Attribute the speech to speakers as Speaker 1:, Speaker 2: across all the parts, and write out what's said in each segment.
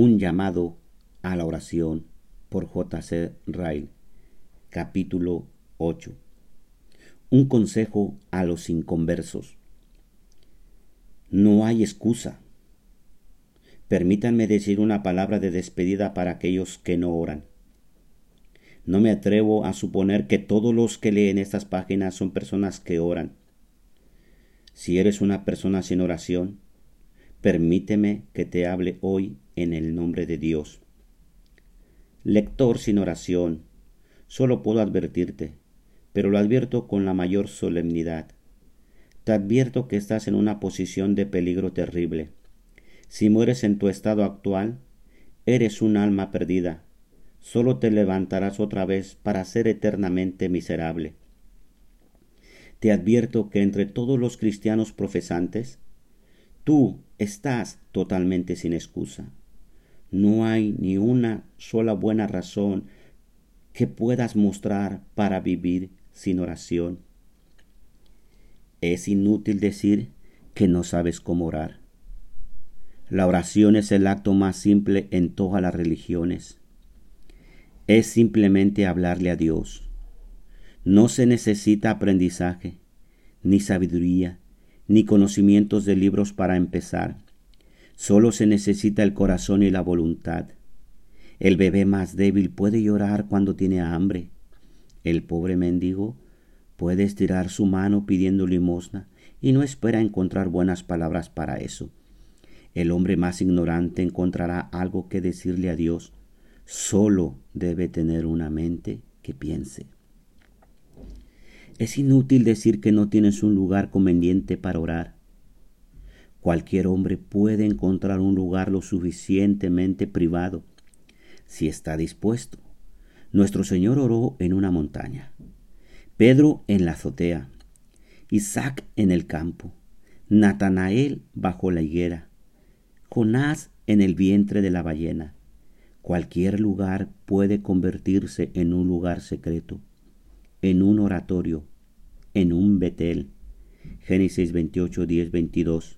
Speaker 1: Un llamado a la oración por J.C. Ryle, capítulo 8. Un consejo a los inconversos. No hay excusa. Permítanme decir una palabra de despedida para aquellos que no oran. No me atrevo a suponer que todos los que leen estas páginas son personas que oran. Si eres una persona sin oración, permíteme que te hable hoy en el nombre de Dios. Lector sin oración, solo puedo advertirte, pero lo advierto con la mayor solemnidad. Te advierto que estás en una posición de peligro terrible. Si mueres en tu estado actual, eres un alma perdida, solo te levantarás otra vez para ser eternamente miserable. Te advierto que entre todos los cristianos profesantes, tú estás totalmente sin excusa. No hay ni una sola buena razón que puedas mostrar para vivir sin oración. Es inútil decir que no sabes cómo orar. La oración es el acto más simple en todas las religiones es simplemente hablarle a Dios. No se necesita aprendizaje, ni sabiduría, ni conocimientos de libros para empezar. Solo se necesita el corazón y la voluntad. El bebé más débil puede llorar cuando tiene hambre. El pobre mendigo puede estirar su mano pidiendo limosna y no espera encontrar buenas palabras para eso. El hombre más ignorante encontrará algo que decirle a Dios solo debe tener una mente que piense. Es inútil decir que no tienes un lugar conveniente para orar. Cualquier hombre puede encontrar un lugar lo suficientemente privado si está dispuesto. Nuestro Señor oró en una montaña, Pedro en la azotea, Isaac en el campo, Natanael bajo la higuera, Jonás en el vientre de la ballena, Cualquier lugar puede convertirse en un lugar secreto, en un oratorio, en un Betel. Génesis 28, 10, 22.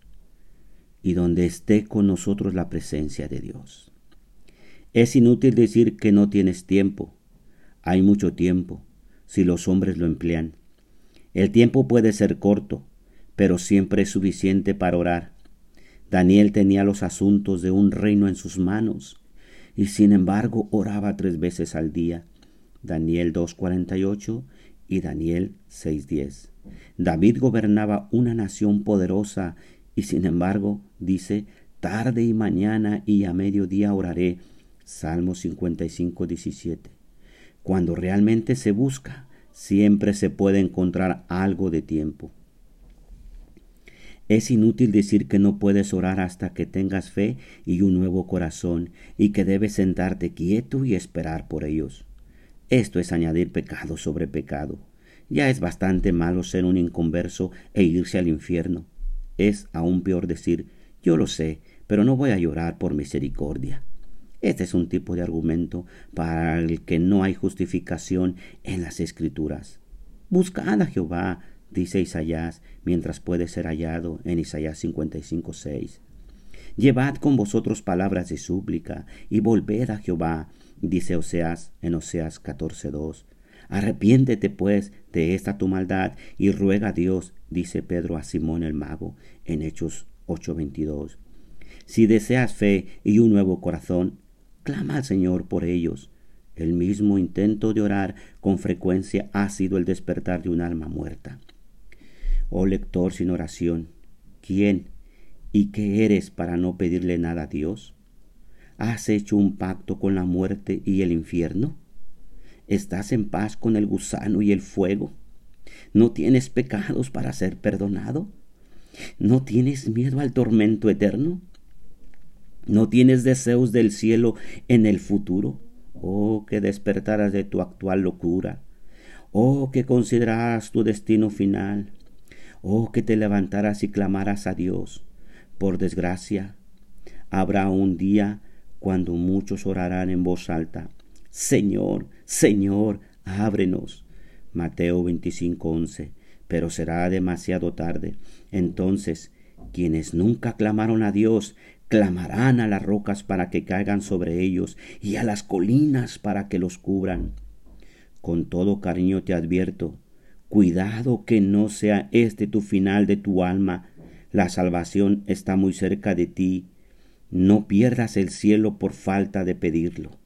Speaker 1: Y donde esté con nosotros la presencia de Dios. Es inútil decir que no tienes tiempo. Hay mucho tiempo, si los hombres lo emplean. El tiempo puede ser corto, pero siempre es suficiente para orar. Daniel tenía los asuntos de un reino en sus manos y sin embargo oraba tres veces al día. Daniel 2.48 y Daniel 6.10. David gobernaba una nación poderosa y sin embargo dice, tarde y mañana y a mediodía oraré. Salmo 55.17. Cuando realmente se busca, siempre se puede encontrar algo de tiempo. Es inútil decir que no puedes orar hasta que tengas fe y un nuevo corazón y que debes sentarte quieto y esperar por ellos. Esto es añadir pecado sobre pecado. Ya es bastante malo ser un inconverso e irse al infierno. Es aún peor decir, yo lo sé, pero no voy a llorar por misericordia. Este es un tipo de argumento para el que no hay justificación en las escrituras. Buscad a Jehová dice Isaías, mientras puede ser hallado en Isaías 55.6. Llevad con vosotros palabras de súplica y volved a Jehová, dice Oseas en Oseas 14.2. Arrepiéntete pues de esta tu maldad y ruega a Dios, dice Pedro a Simón el mago en Hechos 8.22. Si deseas fe y un nuevo corazón, clama al Señor por ellos. El mismo intento de orar con frecuencia ha sido el despertar de un alma muerta. Oh lector sin oración, ¿quién y qué eres para no pedirle nada a Dios? ¿Has hecho un pacto con la muerte y el infierno? ¿Estás en paz con el gusano y el fuego? ¿No tienes pecados para ser perdonado? ¿No tienes miedo al tormento eterno? ¿No tienes deseos del cielo en el futuro? Oh, que despertaras de tu actual locura. Oh, que consideraras tu destino final. Oh, que te levantaras y clamaras a Dios. Por desgracia, habrá un día cuando muchos orarán en voz alta. Señor, Señor, ábrenos. Mateo 25:11. Pero será demasiado tarde. Entonces, quienes nunca clamaron a Dios clamarán a las rocas para que caigan sobre ellos y a las colinas para que los cubran. Con todo cariño te advierto, cuidado que no sea este tu final de tu alma, la salvación está muy cerca de ti, no pierdas el cielo por falta de pedirlo.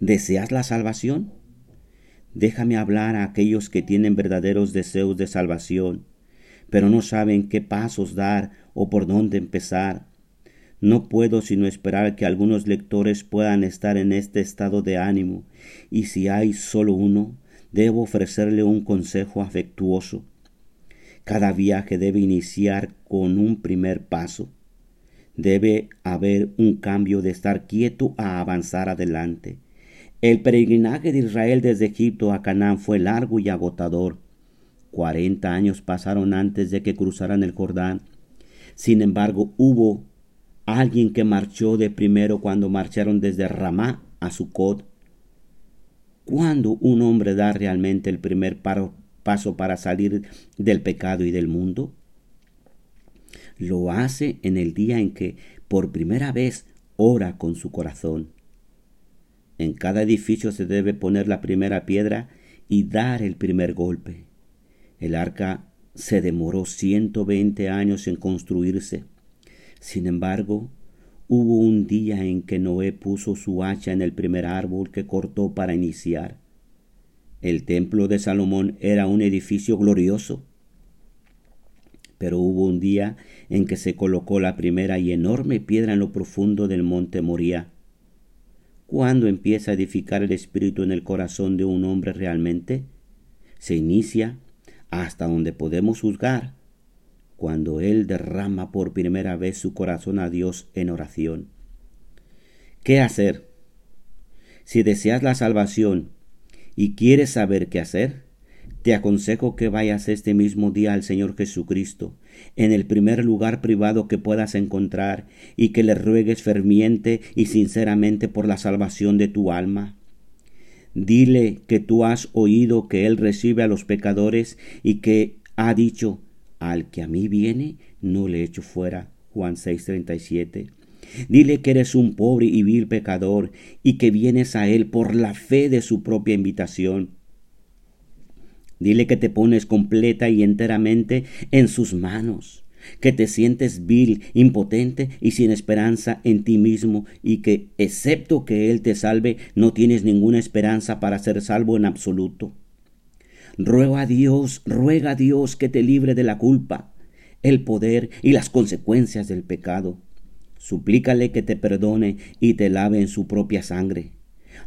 Speaker 1: ¿Deseas la salvación? Déjame hablar a aquellos que tienen verdaderos deseos de salvación, pero no saben qué pasos dar o por dónde empezar. No puedo sino esperar que algunos lectores puedan estar en este estado de ánimo, y si hay solo uno, debo ofrecerle un consejo afectuoso. Cada viaje debe iniciar con un primer paso. Debe haber un cambio de estar quieto a avanzar adelante. El peregrinaje de Israel desde Egipto a Canaán fue largo y agotador. Cuarenta años pasaron antes de que cruzaran el Jordán. Sin embargo, hubo alguien que marchó de primero cuando marcharon desde Ramá a Sucot. ¿Cuándo un hombre da realmente el primer paso para salir del pecado y del mundo? Lo hace en el día en que por primera vez ora con su corazón. En cada edificio se debe poner la primera piedra y dar el primer golpe. El arca se demoró ciento veinte años en construirse. Sin embargo, hubo un día en que Noé puso su hacha en el primer árbol que cortó para iniciar. El templo de Salomón era un edificio glorioso. Pero hubo un día en que se colocó la primera y enorme piedra en lo profundo del monte Moría. ¿Cuándo empieza a edificar el espíritu en el corazón de un hombre realmente? Se inicia hasta donde podemos juzgar cuando él derrama por primera vez su corazón a Dios en oración. ¿Qué hacer? Si deseas la salvación y quieres saber qué hacer, te aconsejo que vayas este mismo día al Señor Jesucristo, en el primer lugar privado que puedas encontrar, y que le ruegues ferviente y sinceramente por la salvación de tu alma. Dile que tú has oído que Él recibe a los pecadores y que ha dicho, al que a mí viene, no le echo fuera. Juan 6:37. Dile que eres un pobre y vil pecador y que vienes a Él por la fe de su propia invitación Dile que te pones completa y enteramente en sus manos, que te sientes vil, impotente y sin esperanza en ti mismo y que, excepto que Él te salve, no tienes ninguna esperanza para ser salvo en absoluto. Ruega a Dios, ruega a Dios que te libre de la culpa, el poder y las consecuencias del pecado. Suplícale que te perdone y te lave en su propia sangre.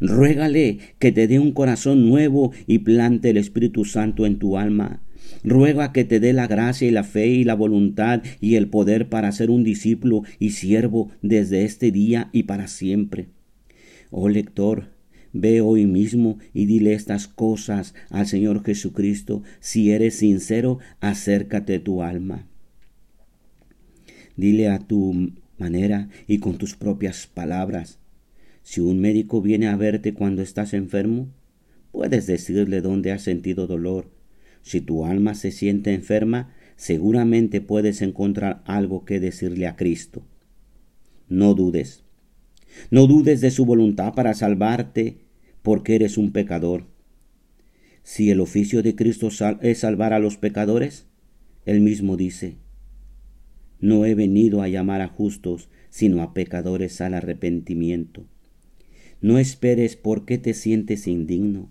Speaker 1: Ruégale que te dé un corazón nuevo y plante el Espíritu Santo en tu alma. Ruega que te dé la gracia y la fe y la voluntad y el poder para ser un discípulo y siervo desde este día y para siempre. Oh lector, ve hoy mismo y dile estas cosas al Señor Jesucristo. Si eres sincero, acércate tu alma. Dile a tu manera y con tus propias palabras. Si un médico viene a verte cuando estás enfermo, puedes decirle dónde has sentido dolor. Si tu alma se siente enferma, seguramente puedes encontrar algo que decirle a Cristo. No dudes. No dudes de su voluntad para salvarte porque eres un pecador. Si el oficio de Cristo es salvar a los pecadores, él mismo dice, no he venido a llamar a justos, sino a pecadores al arrepentimiento. No esperes por qué te sientes indigno.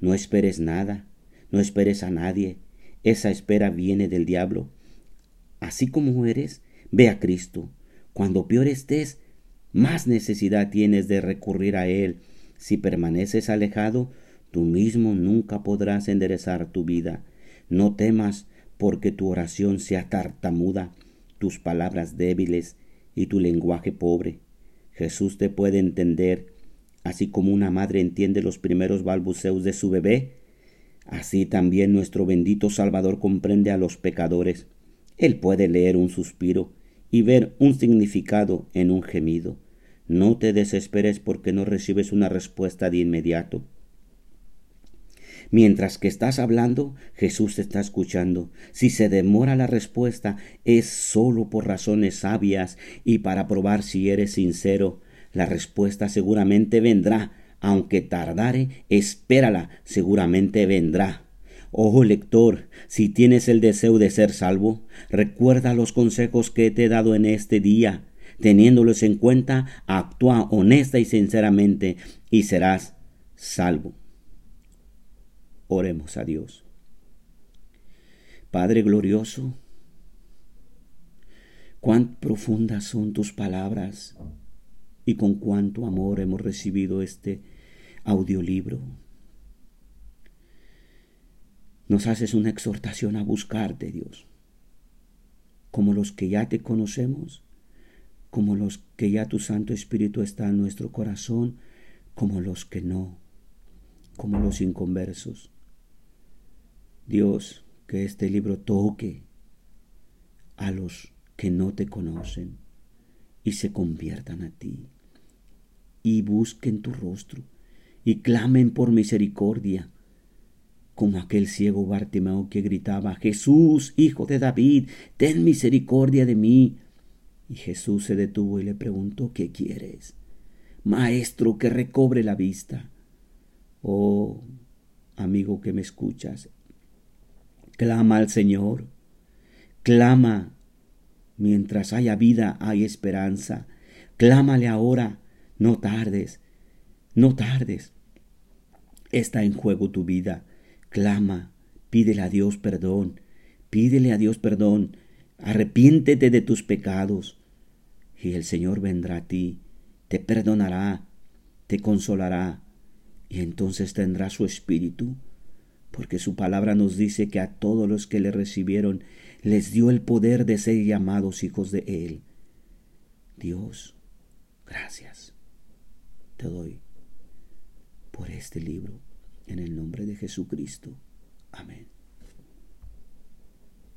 Speaker 1: No esperes nada. No esperes a nadie. Esa espera viene del diablo. Así como eres, ve a Cristo. Cuando peor estés, más necesidad tienes de recurrir a Él. Si permaneces alejado, tú mismo nunca podrás enderezar tu vida. No temas porque tu oración sea tartamuda, tus palabras débiles y tu lenguaje pobre. Jesús te puede entender Así como una madre entiende los primeros balbuceos de su bebé, así también nuestro bendito Salvador comprende a los pecadores. Él puede leer un suspiro y ver un significado en un gemido. No te desesperes porque no recibes una respuesta de inmediato. Mientras que estás hablando, Jesús te está escuchando. Si se demora la respuesta, es solo por razones sabias y para probar si eres sincero. La respuesta seguramente vendrá. Aunque tardare, espérala, seguramente vendrá. Ojo lector, si tienes el deseo de ser salvo, recuerda los consejos que te he dado en este día. Teniéndolos en cuenta, actúa honesta y sinceramente y serás salvo. Oremos a Dios. Padre glorioso, cuán profundas son tus palabras y con cuánto amor hemos recibido este audiolibro. Nos haces una exhortación a buscarte, Dios, como los que ya te conocemos, como los que ya tu Santo Espíritu está en nuestro corazón, como los que no, como los inconversos. Dios, que este libro toque a los que no te conocen y se conviertan a ti y busquen tu rostro y clamen por misericordia, como aquel ciego Bartimeo que gritaba, Jesús, hijo de David, ten misericordia de mí. Y Jesús se detuvo y le preguntó, ¿qué quieres? Maestro, que recobre la vista. Oh, amigo que me escuchas, Clama al Señor. Clama. Mientras haya vida, hay esperanza. Clámale ahora. No tardes. No tardes. Está en juego tu vida. Clama. Pídele a Dios perdón. Pídele a Dios perdón. Arrepiéntete de tus pecados. Y el Señor vendrá a ti. Te perdonará. Te consolará. Y entonces tendrá su espíritu porque su palabra nos dice que a todos los que le recibieron les dio el poder de ser llamados hijos de Él. Dios, gracias te doy por este libro, en el nombre de Jesucristo. Amén.